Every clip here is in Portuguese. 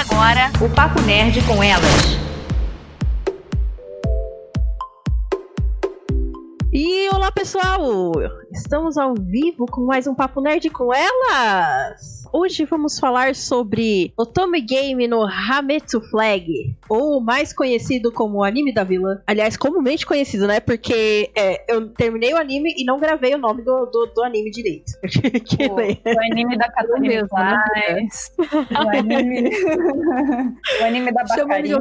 Agora o Papo Nerd com elas. Olá pessoal, estamos ao vivo com mais um Papo Nerd com elas. Hoje vamos falar sobre Otome Game no Hametsu Flag, ou mais conhecido como o anime da vilã. Aliás, comumente conhecido, né? Porque é, eu terminei o anime e não gravei o nome do, do, do anime direito. que o, o anime da Katarina Paz, o anime, o anime da Bacarina.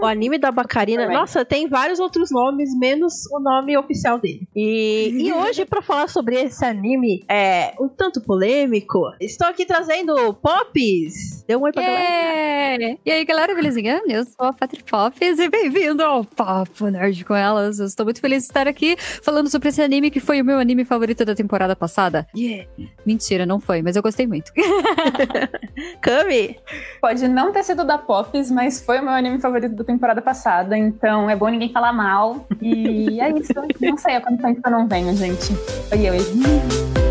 O anime da Bacarina. Nossa, tem vários outros nomes, menos o nome oficial dele. E, e hoje, para falar sobre esse anime é, um tanto polêmico, estou aqui trazendo Pops. Deu um oi pra yeah. galera. E aí, galera, belezinha? Eu sou a Patri Pops e bem-vindo ao Papo Nerd com elas. Eu estou muito feliz de estar aqui falando sobre esse anime que foi o meu anime favorito da temporada passada. Yeah. Mentira, não foi, mas eu gostei muito. Kami? Pode não ter sido da Pops, mas foi o meu anime favorito da temporada passada, então é bom ninguém falar mal. E é isso. Não sei que eu não venho, gente. Oi, oi.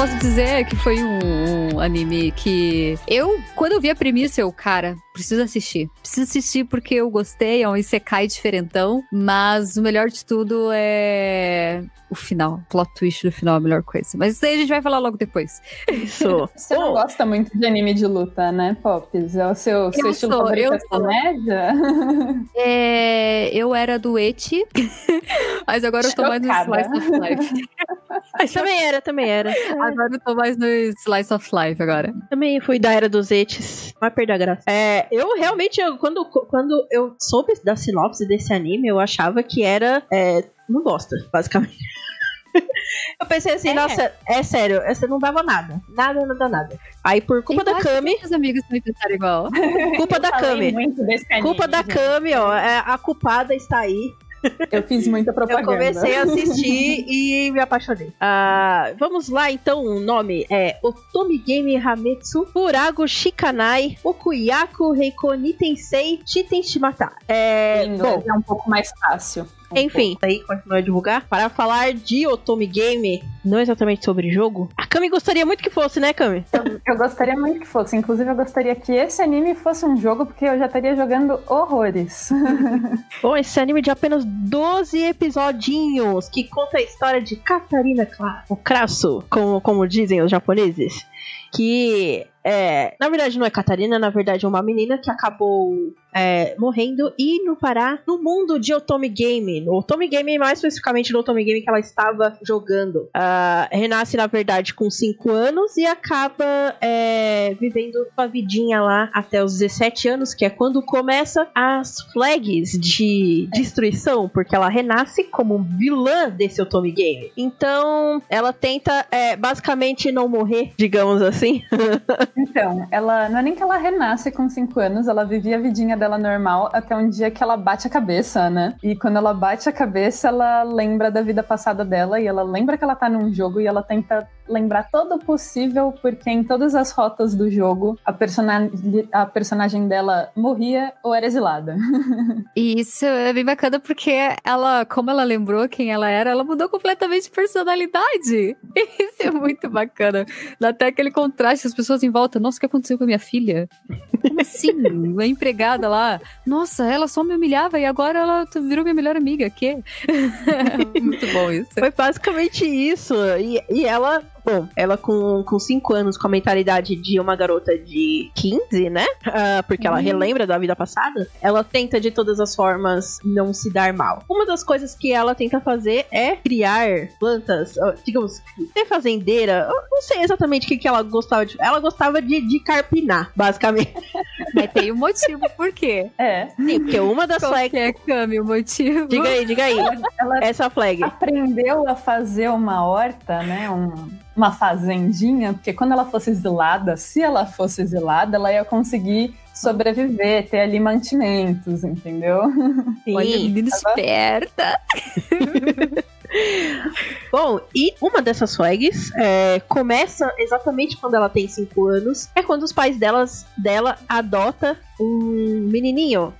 Posso dizer que foi um, um, anime que eu, quando eu vi a premissa, eu, cara, preciso assistir. Preciso assistir porque eu gostei, é um Isekai diferentão, mas o melhor de tudo é o final. O plot twist do final é a melhor coisa. Mas isso aí a gente vai falar logo depois. Isso. Você não gosta muito de anime de luta, né, Pops? É o seu, seu estilo sou, favorito eu comédia? É, eu era do Eti, mas agora eu tô mais no Slice of Life. Mas também era, também era. Agora eu tô mais no Slice of Life agora. Também fui da era dos Etes. Vai perder a graça. É, eu realmente, eu, quando, quando eu soube da sinopse desse anime, eu achava que era. É, não gosta, basicamente. eu pensei assim, é. nossa, é sério, essa não dava nada. Nada, nada, nada. Aí por culpa da Kami. Os amigos me pensaram igual. Culpa da Kami. Culpa da Kami, ó. É, a culpada está aí. Eu fiz muita propaganda. Eu comecei a assistir e me apaixonei. Uh, vamos lá, então. O nome é Otomi Game Hametsu Furago Shikanai Okuyaku Reiko Nitensei Chiten Shimata. É, bom, é um pouco mais fácil. Enfim, aí continua a divulgar. Para falar de Otome Game, não exatamente sobre jogo, a Kami gostaria muito que fosse, né, Kami? Eu, eu, gostaria muito que fosse. Inclusive, eu gostaria que esse anime fosse um jogo, porque eu já estaria jogando horrores. Bom, esse anime de apenas 12 episodinhos que conta a história de Katarina Claro, o Crasso, como, como dizem os japoneses que é, na verdade não é Catarina, na verdade é uma menina que acabou é, morrendo e no parar no mundo de Otome Game. No Otome Game, mais especificamente no Otome Game que ela estava jogando. Uh, renasce, na verdade, com 5 anos e acaba é, vivendo sua vidinha lá até os 17 anos, que é quando começa as flags de destruição, porque ela renasce como vilã desse Otome Game. Então, ela tenta é, basicamente não morrer, digamos assim. então, ela não é nem que ela renasce com 5 anos, ela vivia a vidinha dela normal até um dia que ela bate a cabeça, né? E quando ela bate a cabeça, ela lembra da vida passada dela e ela lembra que ela tá num jogo e ela tenta lembrar todo o possível, porque em todas as rotas do jogo a, persona a personagem dela morria ou era exilada. E isso é bem bacana porque ela, como ela lembrou quem ela era, ela mudou completamente de personalidade. Isso é muito bacana. Dá até aquele contraste, as pessoas em volta, nossa, o que aconteceu com a minha filha? Como assim? A empregada lá, nossa, ela só me humilhava e agora ela virou minha melhor amiga, que? muito bom isso. Foi basicamente isso. E, e ela Bom, ela com 5 anos, com a mentalidade de uma garota de 15, né? Uh, porque ela uhum. relembra da vida passada. Ela tenta de todas as formas não se dar mal. Uma das coisas que ela tenta fazer é criar plantas, digamos, ser fazendeira. Eu não sei exatamente o que, que ela gostava de. Ela gostava de, de carpinar, basicamente. Mas tem um motivo por quê. É. Sim, porque uma das Qual flags. é, Cami, o motivo? Diga aí, diga aí. Ela Essa flag. Aprendeu a fazer uma horta, né? Um uma fazendinha, porque quando ela fosse exilada, se ela fosse exilada, ela ia conseguir sobreviver, ter ali mantimentos, entendeu? Sim, Olha, menina esperta! Bom, e uma dessas flags é, começa exatamente quando ela tem 5 anos. É quando os pais delas, dela adota um menininho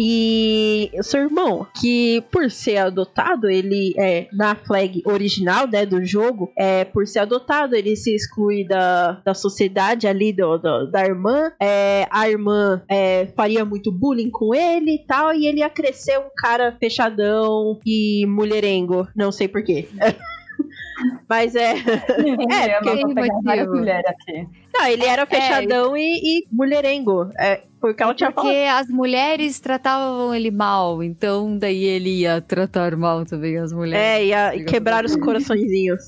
E o seu irmão, que por ser adotado, ele é na flag original, né, do jogo, é por ser adotado, ele se exclui da, da sociedade ali do, do da irmã. É, a irmã é, faria muito bullying com ele e tal, e ele ia crescer um cara fechadão e mulherengo. Não sei porquê. Mas é. é, porque... várias mulheres aqui. Não, ele era fechadão é, e, e, mulherengo. É, foi o que ela tinha porque falado. Porque as mulheres tratavam ele mal, então daí ele ia tratar mal também as mulheres. É, ia quebrar os coraçõezinhos.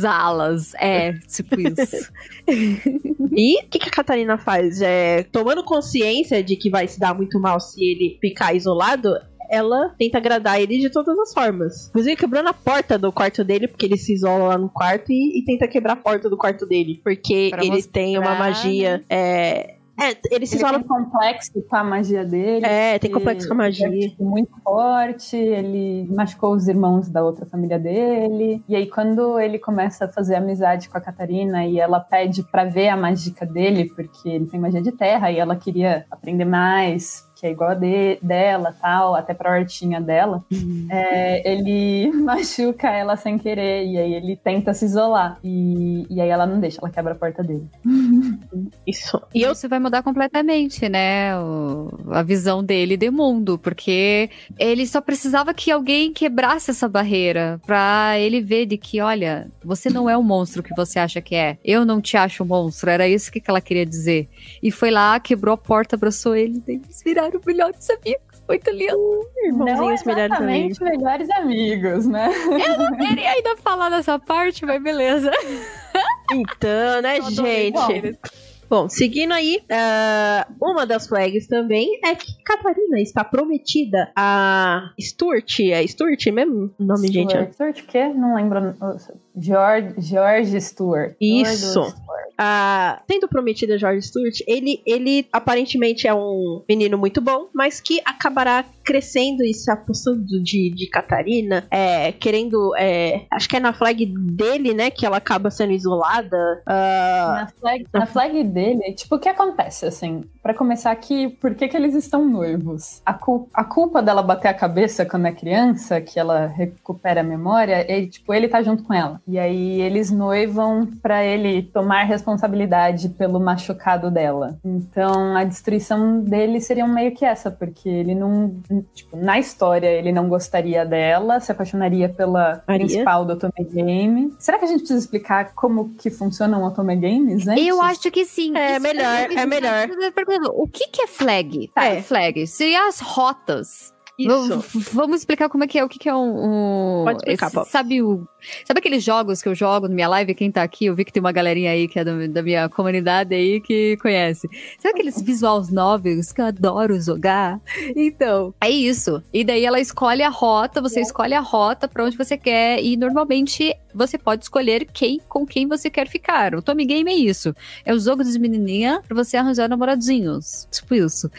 Zalas, é, tipo isso. e o que, que, a Catarina faz? É, tomando consciência de que vai se dar muito mal se ele ficar isolado, ela tenta agradar ele de todas as formas. Inclusive quebrando a porta do quarto dele, porque ele se isola lá no quarto e, e tenta quebrar a porta do quarto dele. Porque pra ele mostrar, tem uma magia. Né? É, é, ele se ele tem complexo com a magia dele. É, tem complexo com a magia. É, tipo, muito forte, ele machucou os irmãos da outra família dele. E aí, quando ele começa a fazer amizade com a Catarina e ela pede para ver a mágica dele, porque ele tem magia de terra e ela queria aprender mais, que é igual a de, dela, tal, até pra hortinha dela, uhum. é, ele machuca ela sem querer, e aí ele tenta se isolar. E, e aí ela não deixa, ela quebra a porta dele. Isso. E eu... isso vai mudar completamente, né? O, a visão dele de mundo, porque ele só precisava que alguém quebrasse essa barreira pra ele ver de que, olha, você não é o monstro que você acha que é. Eu não te acho um monstro. Era isso que ela queria dizer. E foi lá, quebrou a porta, abraçou ele, e eles viraram viraram melhores amigos. Muito lindo. Irmãozinhos não melhores amigos. melhores amigos, né? Eu não queria ainda falar dessa parte, mas beleza. Então, né, gente? Bom, seguindo aí, uh, uma das flags também é que Catarina está prometida a Stuart. É Stuart mesmo o nome, Stuart. gente? Stuart o quê? Não lembro. George, George Stewart. Isso. Ah, tendo prometida a George Stewart, ele, ele aparentemente é um menino muito bom, mas que acabará crescendo e se apossando de, de Catarina, é, querendo. É, acho que é na flag dele, né, que ela acaba sendo isolada. Uh... Na, flag, na flag dele, tipo, o que acontece, assim? para começar aqui, por que, que eles estão noivos? A, cul a culpa dela bater a cabeça quando é criança, que ela recupera a memória, é, tipo, ele tá junto com ela. E aí eles noivam para ele tomar responsabilidade pelo machucado dela. Então a destruição dele seria meio que essa, porque ele não, tipo, na história ele não gostaria dela, se apaixonaria pela Maria? principal do Otome Game. Será que a gente precisa explicar como que funcionam Otome Games, né? Eu acho que sim. É Isso melhor, é melhor. O que, que é flag? Tá, é. flag. Se as rotas isso. vamos explicar como é que é, o que, que é um. um Pode explicar, esse, Sabe o. Sabe aqueles jogos que eu jogo na minha live? Quem tá aqui, eu vi que tem uma galerinha aí que é da, da minha comunidade aí que conhece. Sabe aqueles visuals novels que eu adoro jogar? Então, é isso. E daí ela escolhe a rota, você é. escolhe a rota para onde você quer, e normalmente você pode escolher quem com quem você quer ficar. O Tommy Game é isso. É o jogo das menininhas pra você arranjar namoradinhos. Tipo isso.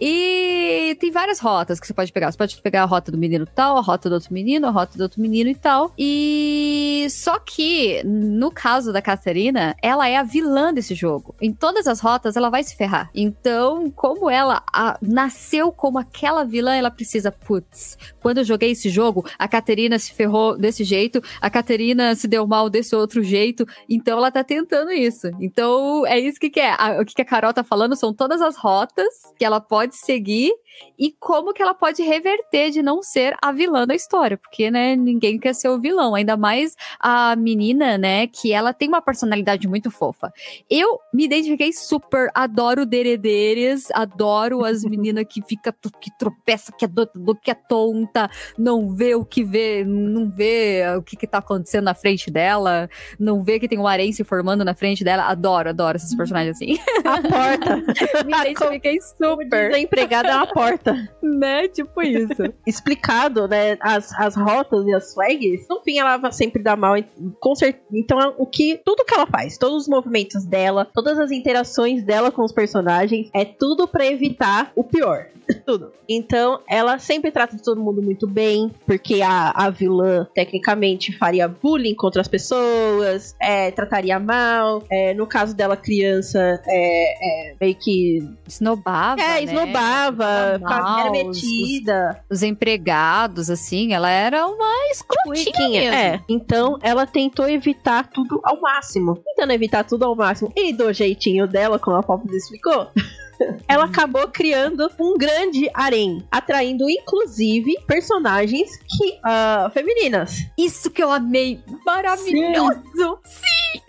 E tem várias rotas que você pode pegar pegar. Você pode pegar a rota do menino tal, a rota do outro menino, a rota do outro menino e tal. E só que, no caso da Catarina, ela é a vilã desse jogo. Em todas as rotas, ela vai se ferrar. Então, como ela a, nasceu como aquela vilã, ela precisa, putz, quando eu joguei esse jogo, a Catarina se ferrou desse jeito, a Catarina se deu mal desse outro jeito, então ela tá tentando isso. Então, é isso que, que é. A, o que, que a Carol tá falando são todas as rotas que ela pode seguir e como que ela pode reverter de não ser a vilã da história, porque, né, ninguém quer ser o vilão, ainda mais a menina, né, que ela tem uma personalidade muito fofa. Eu me identifiquei super, adoro derederes, adoro as meninas que fica que tropeça, que é do, do, que é tonta, não vê o que vê, não vê o que que tá acontecendo na frente dela, não vê que tem um harém se formando na frente dela, adoro, adoro esses personagens assim. A porta. me identifiquei super. Desempregada é uma porta porta. Né? Tipo isso. Explicado, né? As, as rotas e as flags, no fim ela vai sempre dar mal. Com certeza. Então, o que. Tudo que ela faz, todos os movimentos dela, todas as interações dela com os personagens, é tudo para evitar o pior. tudo. Então, ela sempre trata todo mundo muito bem, porque a, a vilã, tecnicamente, faria bullying contra as pessoas, é, trataria mal. É, no caso dela, criança, é, é, meio que. Esnobava. É, né? esnobava, Mal, os- metida. Os empregados, assim, ela era uma escrotinha mesmo. é. Então ela tentou evitar tudo ao máximo. Tentando evitar tudo ao máximo. E do jeitinho dela, como a Pop explicou. Ela acabou criando um grande harém, atraindo inclusive personagens que ah, femininas. Isso que eu amei. Maravilhoso. Sim.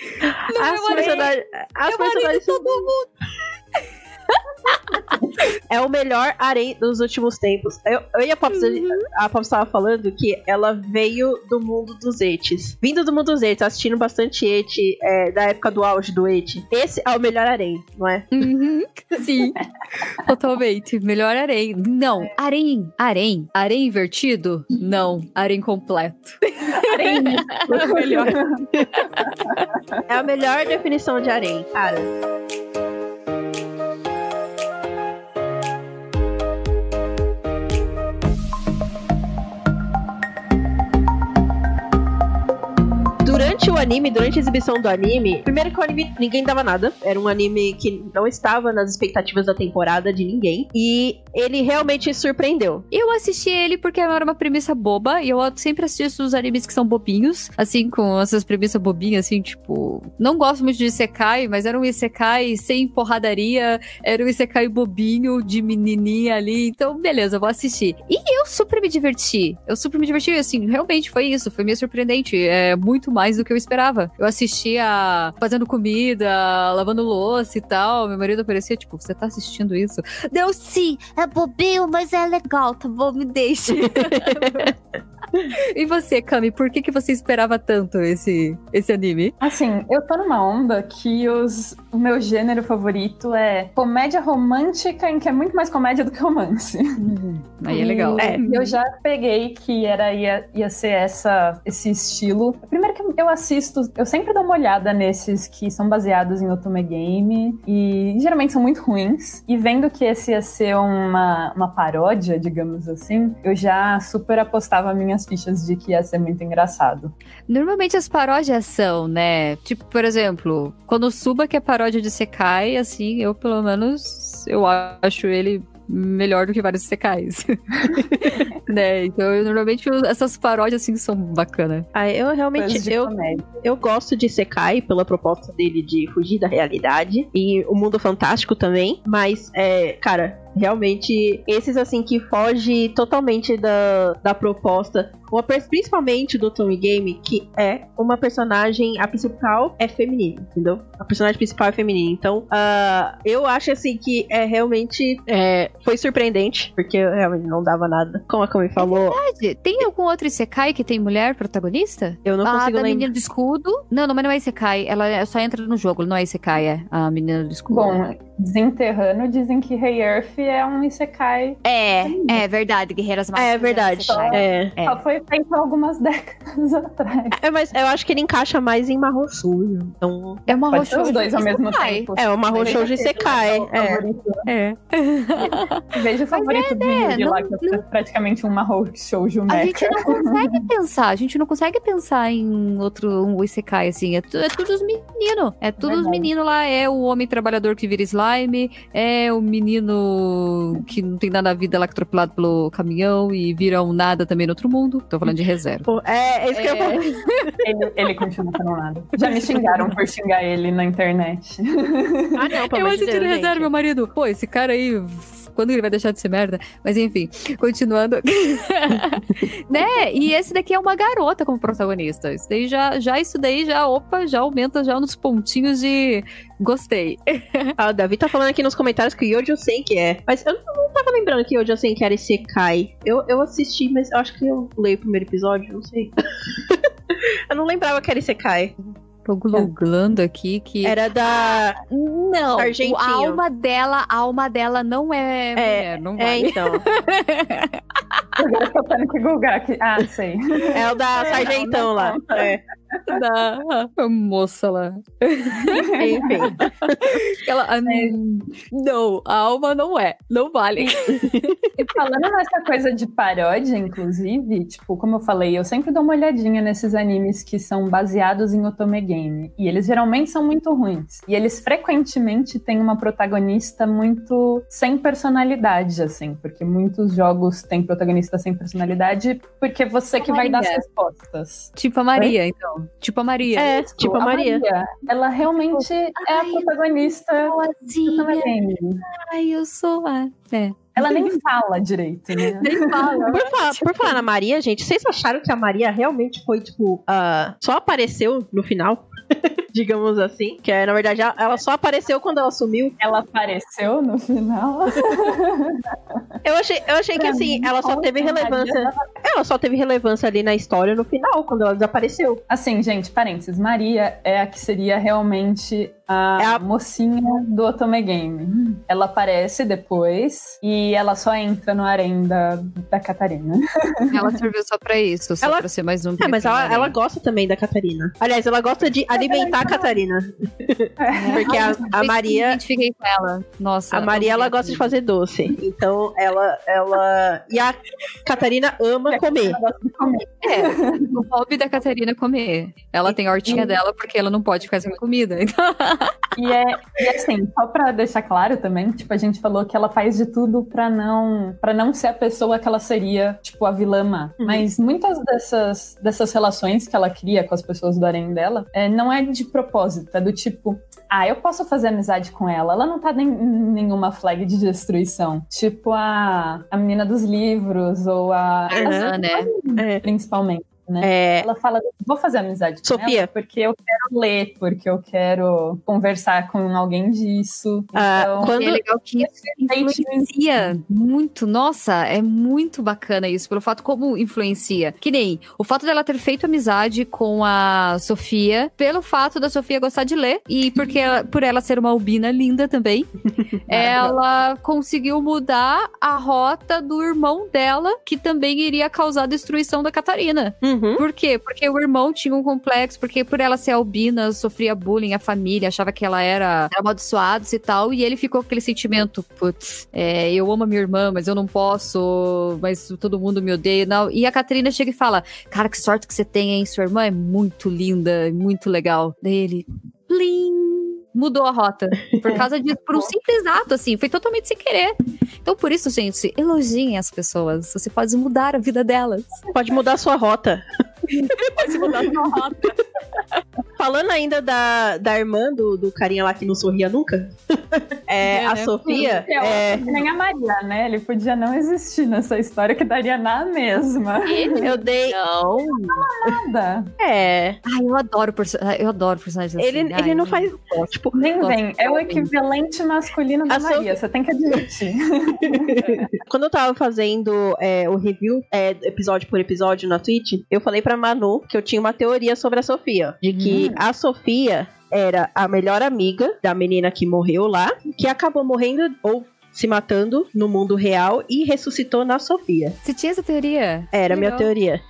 Não As personagens, as personagens todo mundo. é o melhor harém dos últimos tempos. Eu, eu e a Pop, a Pop estava falando que ela veio do mundo dos etes. Vindo do mundo dos etes, assistindo bastante ete é, da época do auge do ete. Esse é o melhor harém, não é? Uhum, Sim, totalmente. Melhor harém. Não, harém. Harém. Harém invertido? Não. Harém completo. melhor. É a melhor definição de harém, cara. Durante o anime, durante a exibição do anime, primeiro que o anime ninguém dava nada. Era um anime que não estava nas expectativas da temporada de ninguém. E ele realmente surpreendeu. Eu assisti ele porque era uma premissa boba e eu sempre assisto os animes que são bobinhos, assim, com essas premissas bobinhas, assim, tipo. Não gosto muito de Isekai, mas era um Isekai sem porradaria, era um Isekai bobinho de menininha ali, então beleza, vou assistir. E eu super me diverti. Eu super me diverti, assim, realmente foi isso, foi meio surpreendente. É muito mais do que eu esperava. Eu assistia fazendo comida, lavando louça e tal. Meu marido aparecia, tipo, você tá assistindo isso? Deu sim, é bobinho, mas é legal, tá bom? Me deixe. e você, Cami, por que, que você esperava tanto esse, esse anime? Assim, eu tô numa onda que os, o meu gênero favorito é comédia romântica, em que é muito mais comédia do que romance. Aí é legal. É. Eu já peguei que era ia, ia ser essa, esse estilo. Primeiro que eu assisto, eu sempre dou uma olhada nesses que são baseados em Otome Game e geralmente são muito ruins. E vendo que esse ia ser uma, uma paródia, digamos assim, eu já super apostava minhas fichas de que ia ser muito engraçado. Normalmente as paródias são, né? Tipo, por exemplo, quando o Suba que é paródia de Sekai, assim, eu pelo menos eu acho ele melhor do que vários secais. né? Então, eu, normalmente essas paródias assim são bacanas. Ah, eu realmente eu, comédia. eu gosto de Sekai pela proposta dele de fugir da realidade e o mundo fantástico também, mas é, cara, realmente esses assim que foge totalmente da, da proposta, uma principalmente do Tommy Game, que é uma personagem, a principal é feminina, entendeu? A personagem principal é feminina, então ah, eu acho assim que é realmente é, foi surpreendente, porque realmente não dava nada. Como a Kami falou, Verdade, Tem algum outro Isekai que tem mulher protagonista? eu não a consigo lembrar. menina do escudo. Não, não, mas não é Isekai. Ela só entra no jogo, não é Isekai, é a menina do escudo. Bom, desenterrando, dizem que Hey Earth é um Isekai. é, é verdade, Guerreiras Mágicas. É verdade. Isekai. É. É. Só foi feito algumas décadas atrás. É, mas eu acho que ele encaixa mais em Shoujo. Então, É uma os dois ao mesmo Isekai. tempo. é uma Mahou Shoujo Veja Isekai. o É. favorito. É. Veja o favorito do é, Yugi não- lá, que é praticamente um Shoujo A gente não consegue pensar, a gente não consegue pensar em outro um Isekai, assim. É, é tudo os meninos. É tudo os Verdade. meninos lá. É o homem trabalhador que vira slime, é o menino que não tem nada na vida lá que é atropelado pelo caminhão e vira um nada também no outro mundo. Tô falando de reserva. Pô, É, é isso que eu falar. Ele, ele continua sendo nada. Já me xingaram por xingar ele na internet. Ah, não, pelo Eu de assisti no reserva, meu marido. Pô, esse cara aí, quando ele vai deixar de ser merda? Mas enfim, continuando. né? E esse daqui é uma garota como protagonista. Isso daí já, já isso daí já, opa, já aumenta já nos pontinhos de gostei. Ah, o Davi tá falando aqui nos comentários que Yojo Senki é. Mas eu não tava lembrando que Yojo Senki era Isekai. Eu, eu assisti, mas eu acho que eu leio o primeiro episódio, não sei. eu não lembrava que era Isekai. Tô googlando aqui que. Era da. Não, Argentinho. a alma dela, a alma dela não é, mulher, não É, vale. então. Agora eu tô tendo que googar aqui. Ah, sei. É o da É, Sargentão lá. conta. É. da moça lá. Enfim. Ela, ah, não, a alma não é, não vale. E falando nessa coisa de paródia, inclusive, tipo, como eu falei, eu sempre dou uma olhadinha nesses animes que são baseados em otome game. E eles geralmente são muito ruins. E eles frequentemente têm uma protagonista muito sem personalidade, assim, porque muitos jogos têm protagonista sem personalidade, porque você que vai dar as respostas. Tipo a Maria, então. Tipo a Maria. É, tipo a Maria. Ela realmente é a protagonista do game. Ai, eu sou a. É. Ela nem fala direito, né? Nem fala. Por falar, por falar na Maria, gente, vocês acharam que a Maria realmente foi, tipo, ah, só apareceu no final? Digamos assim. Que é, na verdade, ela- ela só apareceu quando ela sumiu. Ela apareceu no final. Eu achei, eu achei que assim, ela só teve relevância. Ela só teve relevância ali na história no final, quando ela desapareceu. Assim, gente, parênteses. Maria é a que seria realmente a, É a- mocinha do Otome Game. Ela aparece depois e ela só entra no harém da, da Catarina. Ela serviu só pra isso, só Ela- pra ser mais um. É, mas ela, ela gosta também da Catarina. Aliás, ela gosta de alimentar a Catarina. Porque a, a Maria. identifiquei com ela. Nossa. A Maria, ela amei gosta de fazer doce. Então, ela. ela... E a Catarina ama comer. Ela gosta de comer. É, o hobby da Catarina é comer. Ela tem a hortinha dela porque ela não pode ficar sem comida. Então, E, é, e assim, só pra deixar claro também, tipo, a gente falou que ela faz de tudo pra não para não ser a pessoa que ela seria, tipo, a vilã má. Uhum. Mas muitas dessas, dessas relações que ela cria com as pessoas do harém dela, é, não é de propósito, é do tipo, ah, eu posso fazer amizade com ela, ela não tá nem, em nenhuma flag de destruição. Tipo a, a menina dos livros, ou a... Ah, né? É. Principalmente. É, Ela fala, vou fazer amizade com Sofia. ela porque eu quero ler, porque eu quero conversar com alguém disso. Ah, Então, quando- é legal que isso influencia muito. Nossa, é muito bacana isso, pelo fato como influencia. Que nem o fato dela ter feito amizade com a Sofia, pelo fato da Sofia gostar de ler, e porque ela- por ela ser uma albina linda também, ela conseguiu mudar a rota do irmão dela, que também iria causar a destruição da Catarina. uhum. Por quê? Porque o irmão tinha um complexo, porque por ela ser albina, sofria bullying, a família achava que ela era amaldiçoada e tal, e ele ficou com aquele sentimento, putz, é, eu amo a minha irmã, mas eu não posso, mas todo mundo me odeia, não. E a Catarina chega e fala, cara, que sorte que você tem, hein? Sua irmã é muito linda, muito legal. Daí ele, plim! Mudou a rota. Por causa disso, por um simples ato, assim. Foi totalmente sem querer. Então, por isso, gente, elogiem as pessoas. Você pode mudar a vida delas. Pode mudar a sua rota. Pode mudar a sua rota. Falando ainda da, da irmã do, do carinha lá que não sorria nunca, é, É, a né? Sofia. É, que nem a Maria, né? Ele podia não existir nessa história que daria na mesma. eu dei. Não. Nada. É. Ai, eu adoro, eu adoro personagens assim. Ele, Ai, ele não faz. Tipo, vem. É o equivalente masculino da A Sophie- Maria. Você tem que admitir. quando eu tava fazendo é, o review, é, episódio por episódio na Twitch, eu falei pra Manu que eu tinha uma teoria sobre a Sofia. De que Hum. a Sofia era a melhor amiga da menina que morreu lá, que acabou morrendo ou se matando no mundo real e ressuscitou na Sofia. Você tinha essa teoria? Era a minha teoria.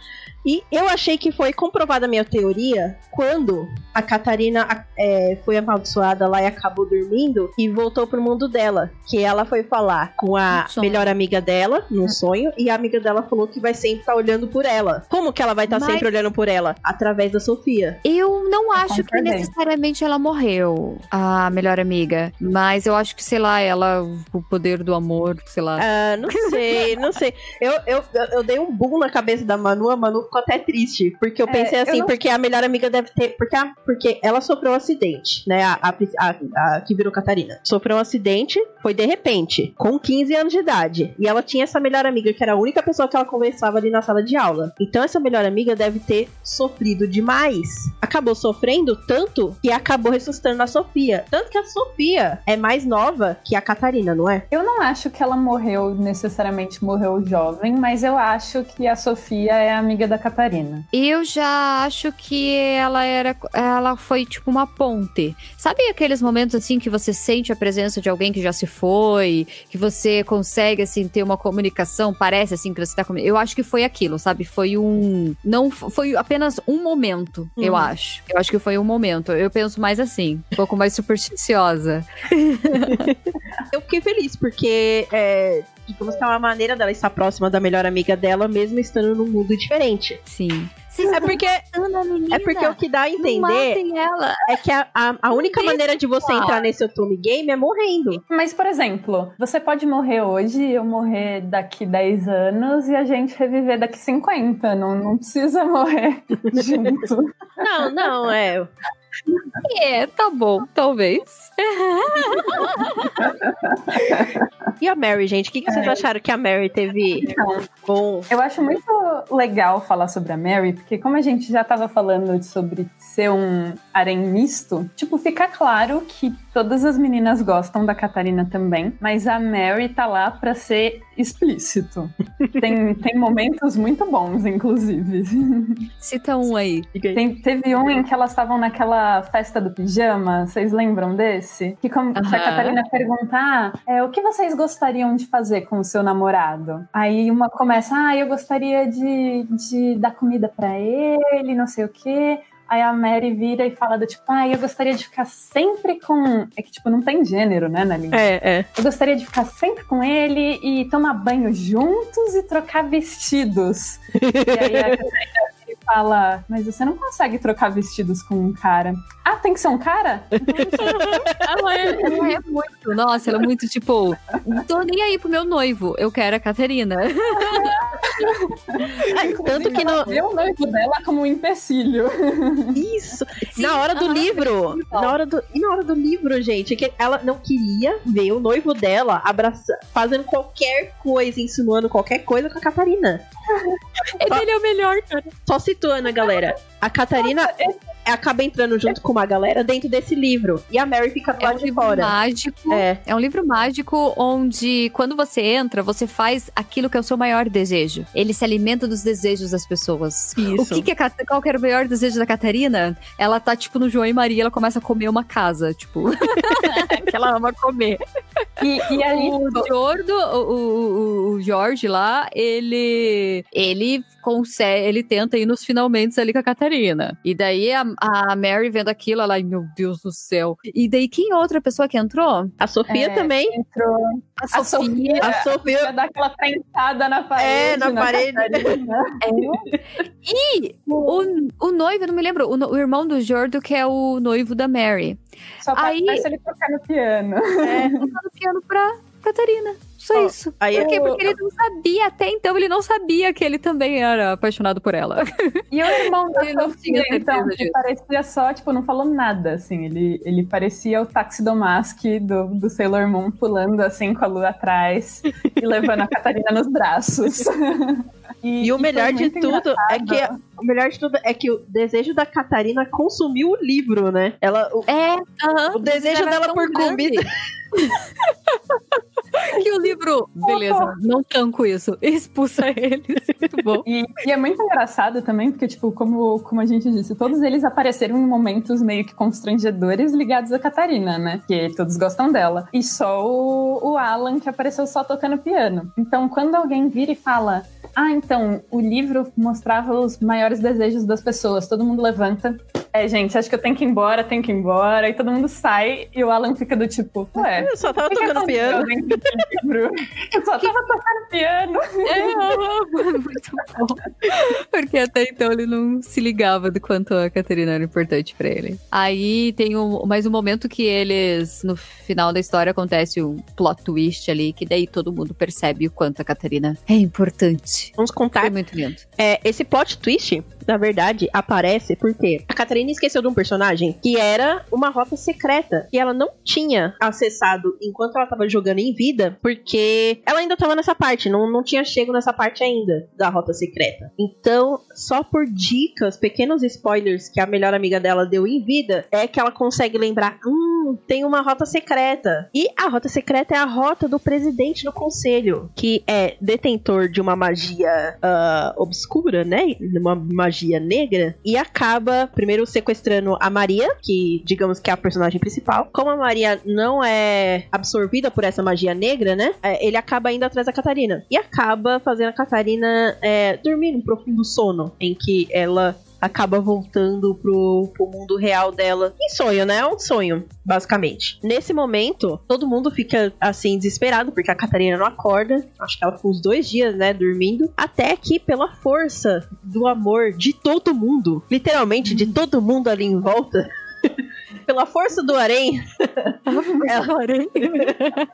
E eu achei que foi comprovada a minha teoria quando a Catarina é, foi amaldiçoada lá e acabou dormindo e voltou pro mundo dela. Que ela foi falar com a Um melhor amiga dela, num sonho, e a amiga dela falou que vai sempre estar olhando por ela. Como que ela vai estar Mas- sempre olhando por ela? Através da Sofia. Eu não acho que necessariamente ela morreu, a melhor amiga. Mas eu acho que, sei lá, ela, o poder do amor, sei lá. Ah, não sei, não sei. Eu, eu, eu dei um boom na cabeça da Manu, a Manu ficou até triste. Porque eu É, pensei eu assim, não- porque a melhor amiga deve ter. Porque, a- porque ela sofreu um acidente, né? A, a, a- que virou Catarina. Sofreu um acidente, foi de repente, com 15 anos de idade. E ela tinha essa melhor amiga, que era a única pessoa que ela conversava ali na sala de aula. Então essa melhor amiga deve ter sofrido demais. Acabou sofrendo sofrendo tanto que acabou ressuscitando a Sofia. Tanto que a Sofia é mais nova que a Catarina, não é? Eu não acho que ela morreu, necessariamente morreu jovem, mas eu acho que a Sofia é amiga da Catarina. Eu já acho que ela era. Ela foi tipo uma ponte. Sabe aqueles momentos assim que você sente a presença de alguém que já se foi, que você consegue assim ter uma comunicação, parece assim que você tá com. Eu acho que foi aquilo, sabe? Foi um. Não foi apenas um momento, eu Uhum. acho. Eu acho que foi um momento. Eu penso mais assim, um pouco mais supersticiosa. Eu fiquei feliz, porque é, digamos que é uma maneira dela estar próxima da melhor amiga dela, mesmo estando num mundo diferente. Sim. É porque, é porque o que dá a Não entender ela. é que a, a, a única deixa maneira de você entrar nesse Otome Game é morrendo. Mas, por exemplo, você pode morrer hoje, eu morrer daqui 10 anos e a gente reviver daqui 50. Não, não precisa morrer junto. Não, não, é. É, tá bom, talvez. E a Mary, gente? O que, que vocês acharam que a Mary teve Então, bom? Eu acho muito legal falar sobre a Mary, porque como a gente já tava falando sobre ser um harém misto, tipo, fica claro que todas as meninas gostam da Catarina também, mas a Mary tá lá pra ser explícito. Tem, tem momentos muito bons, inclusive. Cita um aí. Tem- teve um em que elas estavam naquela festa do pijama, vocês lembram desse? Que, como, que a Aham. Catarina pergunta, ah, é, o que vocês gostariam de fazer com o seu namorado? Aí uma começa, ah, eu gostaria de, de dar comida pra ele, não sei o quê. Aí a Mary vira e fala do tipo, ah, eu gostaria de ficar sempre com... É que, tipo, não tem gênero, né, na. É, é. Eu gostaria de ficar sempre com ele e tomar banho juntos e trocar vestidos. e aí a fala, mas você não consegue trocar vestidos com um cara. Ah, tem que ser um cara? Ela é, ela é muito. Nossa, ela é muito tipo. Não tô nem aí pro meu noivo. Eu quero a Catarina. Tanto que ela no. vê o noivo dela como um empecilho. Isso! Sim, na hora do aham, livro! igual. Na hora do, e na hora do livro, gente, que ela não queria ver o noivo dela abraçando, fazendo qualquer coisa, insinuando qualquer coisa com a Catarina. Ele é o melhor, cara. Só situando a galera. A Catarina acaba entrando junto com uma galera dentro desse livro. E a Mary fica do É um lado de livro fora. mágico. É. É um livro mágico onde, quando você entra, você faz aquilo que é o seu maior desejo. Ele se alimenta dos desejos das pessoas. O Isso. que, que é, qual que era o maior desejo da Catarina? Ela tá, tipo, no João e Maria, ela começa a comer uma casa, tipo. que ela ama comer. E, e aí, O Jordo, o, o, o Jorge lá, ele. Ele consegue. Ele tenta ir nos finalmente ali com a Catarina. E daí a, a Mary vendo aquilo, ela, meu Deus do céu. E daí quem é outra pessoa que entrou? A Sofia É, também. entrou A a Sofia. A Sofia. Ia dar aquela tentada na parede. É, na parede. Catarina. E o, o noivo, eu não me lembro, o, o irmão do Jordo, que é o noivo da Mary. Só Aí- parece ele tocar no piano. É. No piano pra Catarina. Só Ó, isso. Aí Por quê? o- Porque ele não sabia, até então ele não sabia que ele também era apaixonado por ela. E o irmão da Ele não tinha então, disso. parecia só, tipo, não falou nada, assim. Ele, ele parecia o Taxidomask do, do Sailor Moon pulando, assim, com a lua atrás e levando a Catarina nos braços. E o foi melhor de muito tudo é que engraçado. o melhor de tudo é que o desejo da Catarina consumiu o livro, né? Ela, o, É, aham. o desejo dela por grande. comida. que o livro. Beleza, não tanco isso. Expulsa eles. Muito bom. E, e é muito engraçado também, porque, tipo, como, como a gente disse, todos eles apareceram em momentos meio que constrangedores ligados a Catarina, né? Que todos gostam dela. E só o, o Alan que apareceu só tocando piano. Então, quando alguém vira e fala. Ah, então, o livro mostrava os maiores desejos das pessoas. Todo mundo levanta. É, gente, acho que eu tenho que ir embora, tenho que ir embora. E todo mundo sai e o Alan fica do tipo, ué, Eu só tava tocando piano. dentro do livro? Eu só tava tocando piano. É, muito bom. Porque até então ele não se ligava do quanto a Catarina era importante pra ele. Aí tem um, mais um momento que eles, no final da história, acontece um plot twist ali, que daí todo mundo percebe o quanto a Catarina é importante. Vamos contar. Foi muito lindo. É, esse plot twist, na verdade, aparece porque a Catarina esqueceu de um personagem que era uma rota secreta que ela não tinha acessado enquanto ela tava jogando em vida, porque ela ainda tava nessa parte, não, não tinha chego nessa parte ainda da rota secreta. Então, só por dicas, pequenos spoilers que a melhor amiga dela deu em vida, é que ela consegue lembrar: hum, tem uma rota secreta. E a rota secreta é a rota do presidente do conselho, que é detentor de uma magia uh, obscura, né? Uma magia negra, e acaba primeiro sequestrando a Maria, que digamos que é a personagem principal. Como a Maria não é absorvida por essa magia negra, né? É, ele acaba indo atrás da Catarina. E acaba fazendo a Catarina é, dormir num profundo sono, em que ela acaba voltando pro, pro mundo real dela. Em sonho, né? É um sonho, basicamente. Nesse momento, todo mundo fica assim, desesperado, porque a Catarina não acorda. Acho que ela ficou uns dois dias, né, dormindo. Até que, pela força do amor de todo mundo, literalmente de todo mundo ali em volta. pela força do harém, ela,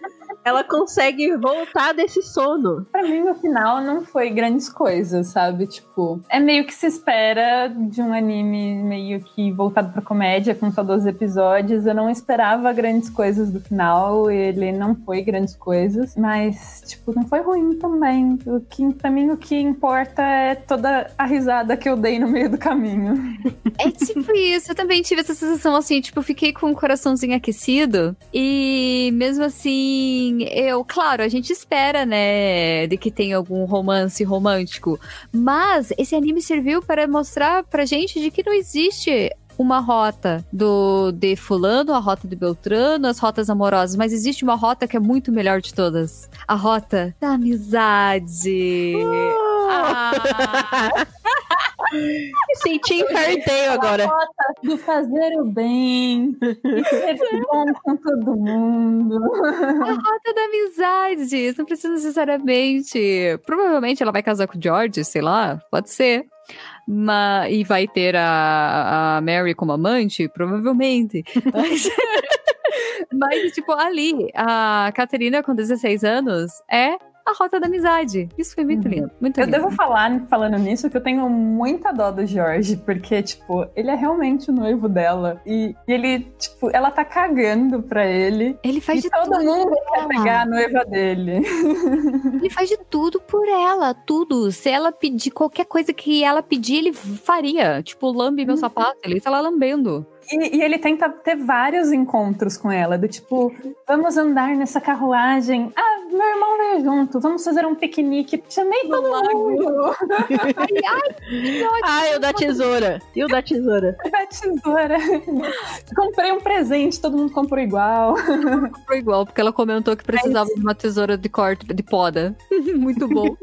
ela consegue voltar desse sono. Pra mim, no final, não foi grandes coisas, sabe? Tipo, é meio que se espera de um anime meio que voltado pra comédia, com só 12 episódios. Eu não esperava grandes coisas do final, ele não foi grandes coisas, mas, tipo, não foi ruim também. O que, pra mim, o que importa é toda a risada que eu dei no meio do caminho. É tipo isso, eu também tive essa sensação assim, tipo, fiquei com o coraçãozinho aquecido e mesmo assim, eu, claro, a gente espera, né, de que tenha algum romance romântico, mas esse anime serviu para mostrar pra gente de que não existe uma rota do de fulano, a rota de Beltrano, as rotas amorosas, mas existe uma rota que é muito melhor de todas. A rota da amizade. Ah. Senti infarteio agora. A rota do fazer o bem, e ser bom com todo mundo. A rota da amizade. Isso não precisa necessariamente. Provavelmente ela vai casar com o George, sei lá, pode ser. Mas, e vai ter a, a Mary como amante? Provavelmente. Mas, mas, tipo, ali, a Caterina com 16 anos é a rota da amizade. Isso foi muito lindo, muito Eu lindo. devo falar, falando nisso, que eu tenho muita dó do Jorge, porque, tipo, ele é realmente o noivo dela. E, e ele, tipo, ela tá cagando pra ele. Ele faz de todo tudo mundo por quer pegar a noiva dele. Ele faz de tudo por ela, tudo. Se ela pedir qualquer coisa que ela pedir, ele faria. Tipo, lambe meu sapato, ele tá lá lambendo. E, e ele tenta ter vários encontros com ela, do tipo, vamos andar nessa carruagem. Ah, meu irmão veio junto, vamos fazer um piquenique. Chamei todo mundo. Ah, e o da tesoura. E o da tesoura. da tesoura. Comprei um presente, todo mundo comprou igual. Comprou igual, porque ela comentou que precisava de uma tesoura de corte, de poda. Muito bom.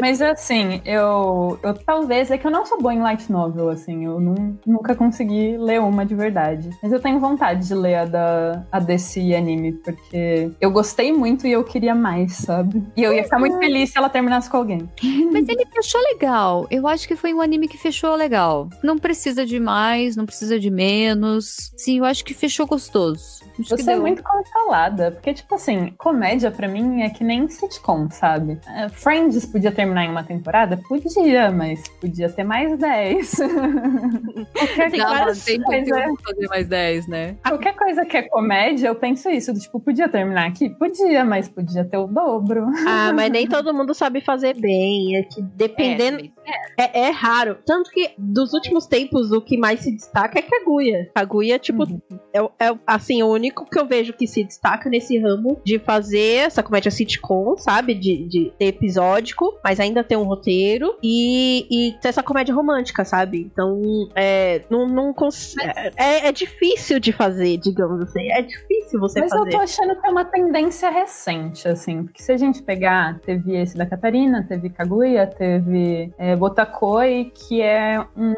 Mas assim, eu, eu talvez. É que eu não sou boa em light novel, assim. Eu nun- nunca consegui ler uma de verdade. Mas eu tenho vontade de ler a, da, a desse anime, porque eu gostei muito e eu queria mais, sabe? E eu ia ficar muito feliz se ela terminasse com alguém. Mas ele fechou legal. Eu acho que foi um anime que fechou legal. Não precisa de mais, não precisa de menos. Sim, eu acho que fechou gostoso. Acho Você é muito controlada. Porque, tipo assim, comédia pra mim é que nem sitcom, sabe? É, Friends podia terminar em uma temporada? Podia, mas podia ter mais 10. Qualquer Não, coisa- tem fazer mais 10, né? Qualquer coisa que é comédia, eu penso isso. do Tipo, podia terminar aqui? Podia, mas podia ter o dobro. Ah, mas nem todo mundo sabe fazer bem. É que dependendo. É, é raro. Tanto que dos últimos tempos, o que mais se destaca é Kaguya. Kaguya, tipo, é, o- é o- assim, o único que eu vejo que se destaca nesse ramo de fazer essa comédia sitcom, sabe? De, de ter episódico, mas ainda ter um roteiro e, e ter essa comédia romântica, sabe? Então, é, não, não cons- é, é difícil de fazer, digamos assim. É difícil você Mas eu fazer. tô achando que é uma tendência recente, assim. Porque se a gente pegar, teve esse da Catarina, teve Kaguya, teve é, Botakoi, que é um,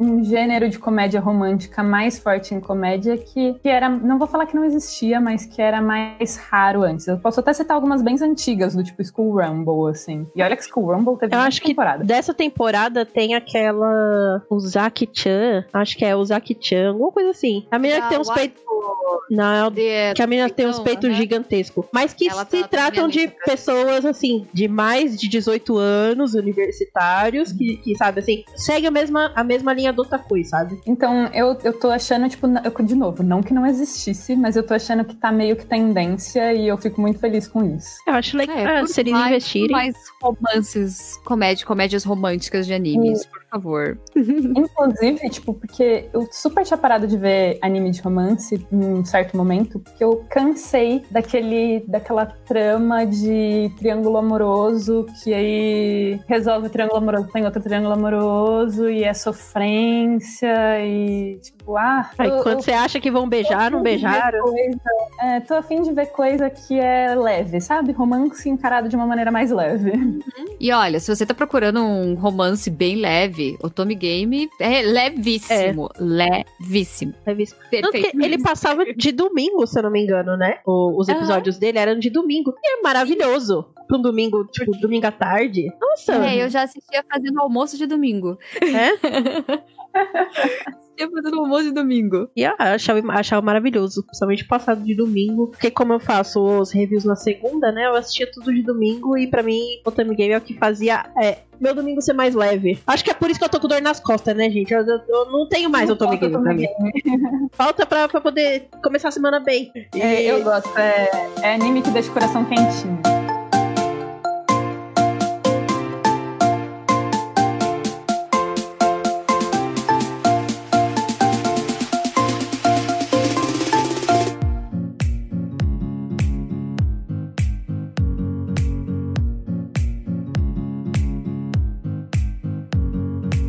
um gênero de comédia romântica mais forte em comédia que, que era, não vou falar que não existia, mas que era mais raro antes. Eu posso até citar algumas bem antigas, do tipo School Rumble, assim. E olha que School Rumble teve Eu acho que temporada. dessa temporada tem aquela. O Zaki-chan. Acho que é o Zaki-chan, alguma coisa assim. A menina que tem uns Ah, peitos. Não, de- que a menina tem uns peitos aham. gigantescos. Mas que Ela se tá- tratam na de pessoas, assim, de mais de 18 anos, universitários, que, que sabe, assim, segue a mesma, a mesma linha do Otakui, sabe? Então, eu, eu tô achando, tipo, eu- de novo, não que não existisse, mas eu tô achando que tá meio que tendência e eu fico muito feliz com isso. Eu acho legal É, ah, se eles mais- investirem. Mais romances, comédia, comédias românticas de animes, por favor. Inclusive, tipo, porque eu super tinha parado de ver anime de romance em um certo momento, porque eu cansei daquele, daquela trama de triângulo amoroso, que aí resolve o triângulo amoroso, tem outro triângulo amoroso, e é sofrência, e tipo, ah. Aí eu- quando eu você acha que vão beijar, não beijaram. coisa- é, tô afim de ver coisa que é leve, sabe? Romance encarado de uma maneira mais leve. E olha, se você tá procurando um romance bem leve, o Tommy Game é levíssimo. Levíssimo. É. Tanto que Perfeito. ele passava de domingo, se eu não me engano, né? O- os Aham. episódios dele eram de domingo. E é maravilhoso. Pra um domingo, tipo, domingo à tarde. Nossa. É, eu já assistia fazendo almoço de domingo. É? Assistia fazendo almoço de domingo. E eu achava, achava maravilhoso, principalmente passado de domingo. Porque como eu faço os reviews na segunda, né? Eu assistia tudo de domingo e pra mim o Time Game é o que fazia é, meu domingo ser mais leve. Acho que é por isso que eu tô com dor nas costas, né, gente? Eu, eu- eu não tenho mais o Time Game pra mim. Falta pra, pra poder começar a semana bem. É, eu gosto, é, é anime que deixa o coração quentinho.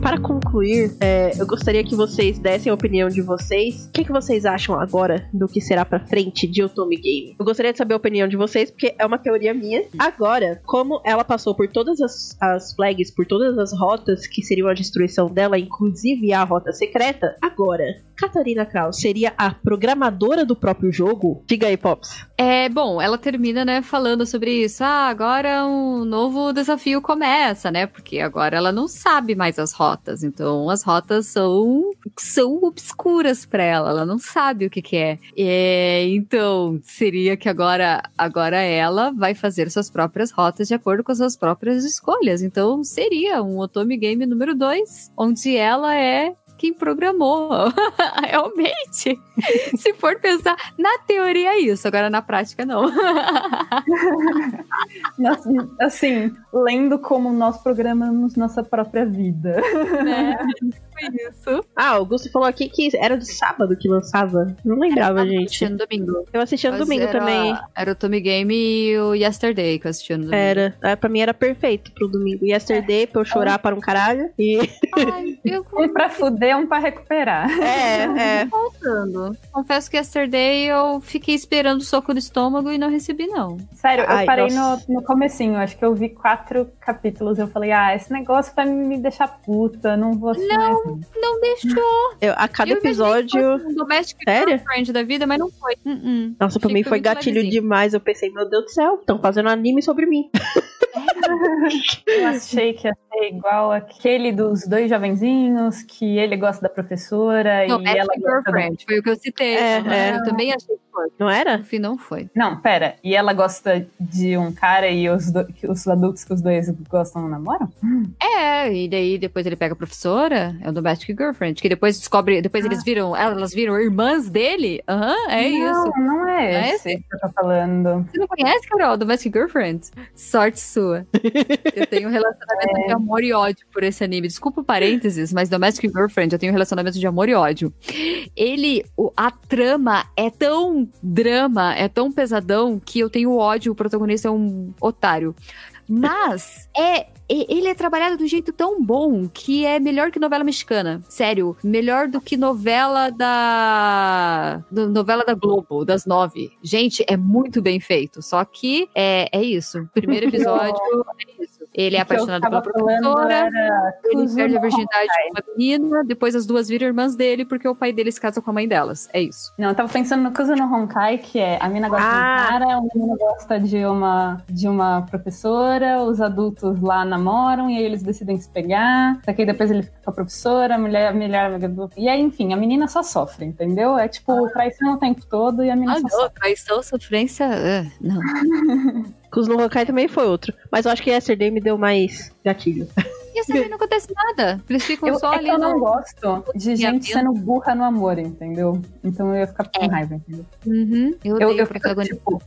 Para concluir, é, eu gostaria que vocês dessem a opinião de vocês. O que, que vocês acham agora do que será pra frente de Otome Game? Eu gostaria de saber a opinião de vocês, porque é uma teoria minha. Agora, como ela passou por todas as, as flags, por todas as rotas que seriam a destruição dela, inclusive a rota secreta, agora, Catarina Kraus seria a programadora do próprio jogo? Diga aí, Pops. É, bom, ela termina, né, falando sobre isso. Ah, agora um novo desafio começa, né? Porque agora ela não sabe mais as rotas. Então, as rotas são, são obscuras pra ela. Ela não sabe o que, que é. É, Então, seria que agora, agora ela vai fazer suas próprias rotas de acordo com as suas próprias escolhas. Então, seria um Otome Game número 2, onde ela é quem programou. Realmente. Se for pensar, na teoria é isso, agora na prática não. Nossa, assim, lendo como nós programamos nossa própria vida. né? Foi isso. Ah, o Augusto falou aqui que era de sábado que lançava. Não lembrava, gente. Assistindo no domingo. Eu assistia no Mas domingo era- também. Era o Tommy Game e o Yesterday que eu assistia no domingo. Era. É, pra mim era perfeito pro domingo. Yesterday, pra eu chorar para um caralho. E. Ai, eu Um pra fuder, um pra recuperar. É, é. contando. Confesso que Yesterday eu fiquei esperando o soco no estômago e não recebi, não. Sério, Ai, eu parei no, no comecinho, acho que eu vi quatro capítulos eu falei, ah, esse negócio vai me deixar puta, não vou assistir mais. não. Não deixou. Eu, a cada Eu episódio. Um domestic Sério? girlfriend da vida, mas não foi. Uh-uh. Nossa, pra mim foi gatilho levezinho. demais. Eu pensei, meu Deus do céu, estão fazendo anime sobre mim. Eu achei que ia ser igual aquele dos dois jovenzinhos, que ele gosta da professora e ela gosta do... girlfriend, foi o que eu citei. É, é. Eu também achei que foi. Não era? No fim, não foi. Não, pera, e ela gosta de um cara e os, do- que os adultos que os dois gostam namoram? É, e daí depois ele pega a professora, é o Domestic Girlfriend, que depois descobre, depois eles viram, elas viram irmãs dele. Aham, é não, isso. Não é Não é esse que eu tô falando. Você não conhece, Carol, Domestic Girlfriend? Sorte sua. Eu tenho um relacionamento de amor e ódio por esse anime. Desculpa o parênteses, mas Domestic Girlfriend, eu tenho um relacionamento de amor e ódio. Ele, a trama é tão drama, é tão pesadão, que eu tenho ódio, o protagonista é um otário. Mas é. Ele é trabalhado de um jeito tão bom que é melhor que novela mexicana. Sério, melhor do que novela da. do- novela da Globo, das nove. Gente, é muito bem feito. Só que é, é isso. Primeiro episódio é isso. Ele é apaixonado pela professora. Ele perde a virgindade com uma menina, depois as duas viram irmãs dele, porque o pai deles casa com a mãe delas. É isso. Não, eu tava pensando no Kuzuno Honkai, que é a mina gosta Ah. de um cara, o menino gosta de uma, de uma professora, os adultos lá namoram e aí eles decidem se pegar. Só que aí depois ele fica com a professora, a mulher, a mulher. E aí, enfim, a menina só sofre, entendeu? É tipo traição o tempo todo e a menina Ah, só não, sofre. traição, sofrência. ah, não. Kuzuno Honkai também foi outro. Mas eu acho que Yesterday me deu mais gatilho. E aí não acontece nada. Eles ficam Eu, só é ali que eu não no. gosto de gente sendo burra no amor, entendeu? Então eu ia ficar com raiva, entendeu? Uhum. Eu Eu- odeio eu o fico, protagonista tipo.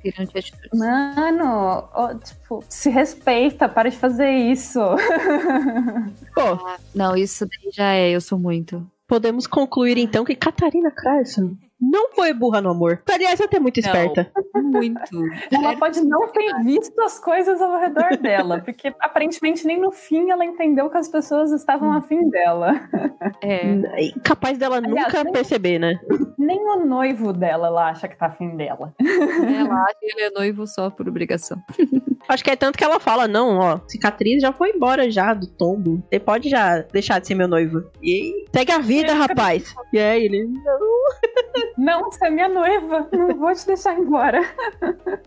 Mano, ó, tipo, se respeita, para de fazer isso. Pô, Não, isso daí já é, eu sou muito. podemos concluir então que Catarina Carson não foi burra no amor. Aliás, até muito Não. esperta. Muito. Ela pode não ter visto as coisas ao redor dela, porque aparentemente nem no fim ela entendeu que as pessoas estavam afim dela. É. E Capaz dela Aliás, nunca nem- perceber, né? Nem o noivo dela ela acha que tá afim dela. Ela acha que ele é noivo só por obrigação. Acho que é tanto que ela fala, não, ó, cicatriz já foi embora já do tombo. Você pode já deixar de ser meu noivo. E segue a vida, rapaz. E aí ele, Não, você é minha noiva, não vou te deixar embora.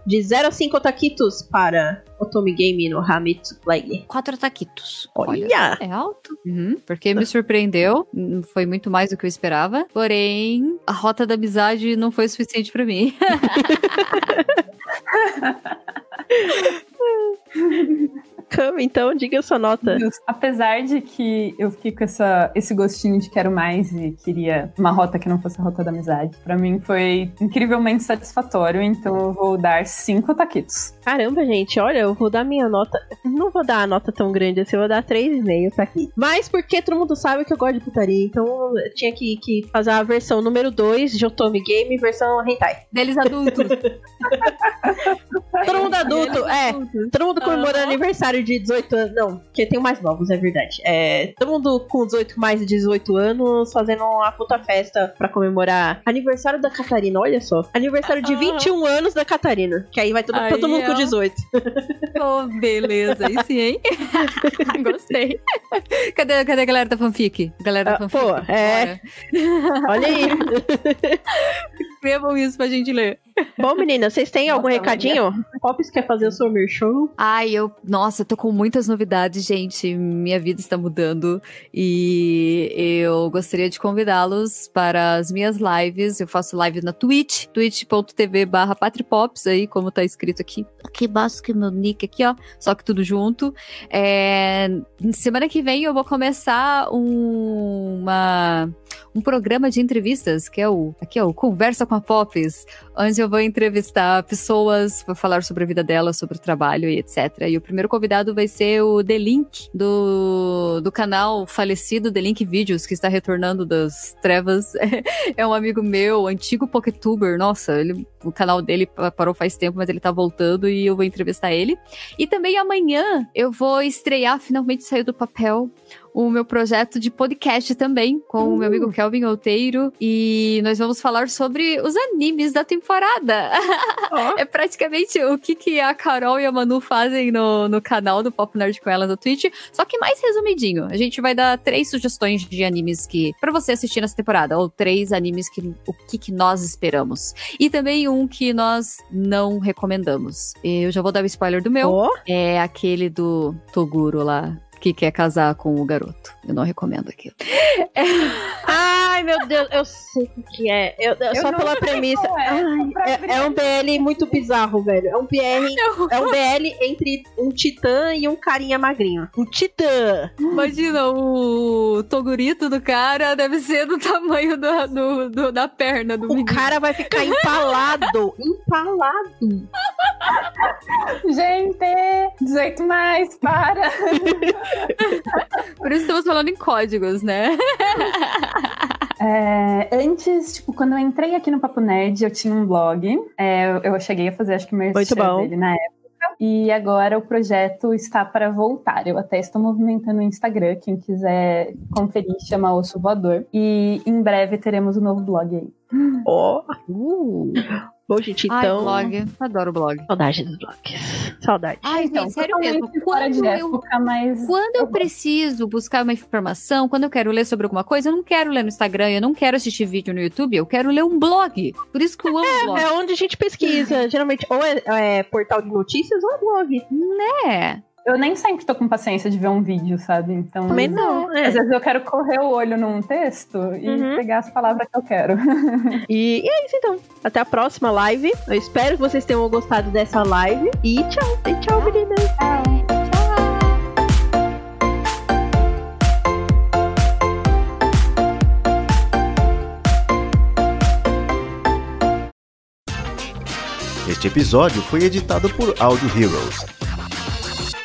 de 0 a 5 taquitos para Otome Game no Hamitsu Play. Quatro taquitos. Olha! É alto. Uhum, porque me surpreendeu. Hum, Foi muito mais do que eu esperava. Porém, a rota da amizade não foi suficiente pra mim. Cama, então, diga sua nota. Apesar de que eu fiquei com essa, esse gostinho de quero mais e queria uma rota que não fosse a rota da amizade, pra mim foi incrivelmente satisfatório, então eu vou dar cinco taquitos. Caramba, gente, olha, eu vou dar minha nota. Não vou dar a nota tão grande assim, eu vou dar 3,5 pra aqui. Mas porque todo mundo sabe que eu gosto de putaria, então eu tinha que, que fazer a versão número 2 de Otome Game, versão hentai. Deles adultos. Adulto, é. adultos. Todo mundo comemorando Aham. aniversário de 18 anos. Não, porque tem mais novos, é verdade. É, todo mundo com 18 mais de 18 anos fazendo uma puta festa pra comemorar aniversário da Catarina, olha só. Aniversário de Aham. 21 anos da Catarina. Que aí vai todo, Aí todo mundo com é. 18. Oh, beleza, aí sim, hein? Gostei. Cadê, cadê a galera da fanfic? Galera da Ah, fanfic. pô, é. Bora. Olha aí. Escrevam isso pra gente ler. Bom, meninas, vocês têm algum Nossa, recadinho? Pops quer fazer o seu merchan? Ai, eu. Nossa, eu tô com muitas novidades, gente. Minha vida está mudando. E eu gostaria de convidá-los para as minhas lives. Eu faço live na Twitch, twitch.tv barra patripops, aí, como tá escrito aqui. Aqui embaixo que é meu nick aqui, ó. Só que tudo junto. É, semana que vem eu vou começar um, uma, um programa de entrevistas, que é o. Aqui, ó, o Conversa com a Pops onde eu vou entrevistar pessoas, vou falar sobre a vida delas, sobre o trabalho e etc. E o primeiro convidado vai ser o The Link, do, do canal falecido The Link Videos, que está retornando das trevas. É um amigo meu, antigo Poketuber. Nossa, ele, o canal dele parou faz tempo, mas ele tá voltando e eu vou entrevistar ele. E também amanhã eu vou estrear, finalmente saiu do papel, o meu projeto de podcast também, com o meu amigo Kelvin Outeiro. E nós vamos falar sobre os animes da temporada. Ó. É praticamente o que, que a Carol e a Manu fazem no, no canal do Pop Nerd com elas no Twitch, só que mais resumidinho. A gente vai dar três sugestões de animes que para você assistir nessa temporada, ou três animes que o que, que nós esperamos. E também um que nós não recomendamos. Eu já vou dar o spoiler do meu. Ó, É aquele do Toguro lá. Que quer casar com o garoto. Eu não recomendo aquilo. Ai, meu Deus, eu sei o que é. Eu, eu- Eu só não pela premissa. é, é, é um BL muito bizarro, velho. É um BL, é um BL entre um titã e um carinha magrinho. Um titã. Imagina, o Togurito do cara deve ser do tamanho do, do- do- da perna do O menino. cara vai ficar empalado. Empalado. Gente, 18 mais, para! Por isso estamos falando em códigos, né? É, antes, tipo, quando eu entrei aqui no Papo Nerd, eu tinha um blog. É, eu- eu cheguei a fazer, acho que, merchan Muito bom. dele na época. E agora o projeto está para voltar. Eu até estou movimentando o Instagram. Quem quiser conferir, chama Osso Voador. E em breve teremos um novo blog aí. Ó. Uh, Bom, gente, Ai, então. blog. Adoro blog. Saudade dos blogs. Saudade. Ai, Então, gente, sério mesmo. Quando de eu, época, mas quando eu preciso buscar uma informação, quando eu quero ler sobre alguma coisa, eu não quero ler no Instagram, eu não quero assistir vídeo no YouTube, eu quero ler um blog. Por isso que eu amo blog. É onde a gente pesquisa. Geralmente, ou é, é portal de notícias ou é blog. É. eu nem sempre tô com paciência de ver um vídeo, sabe? Então, Também não. é. às vezes eu quero correr o olho num texto e Uhum. pegar as palavras que eu quero. E, e é isso então. Até a próxima live. Eu espero que vocês tenham gostado dessa live. E tchau. E tchau, meninas. Este episódio foi editado por Audio Heroes.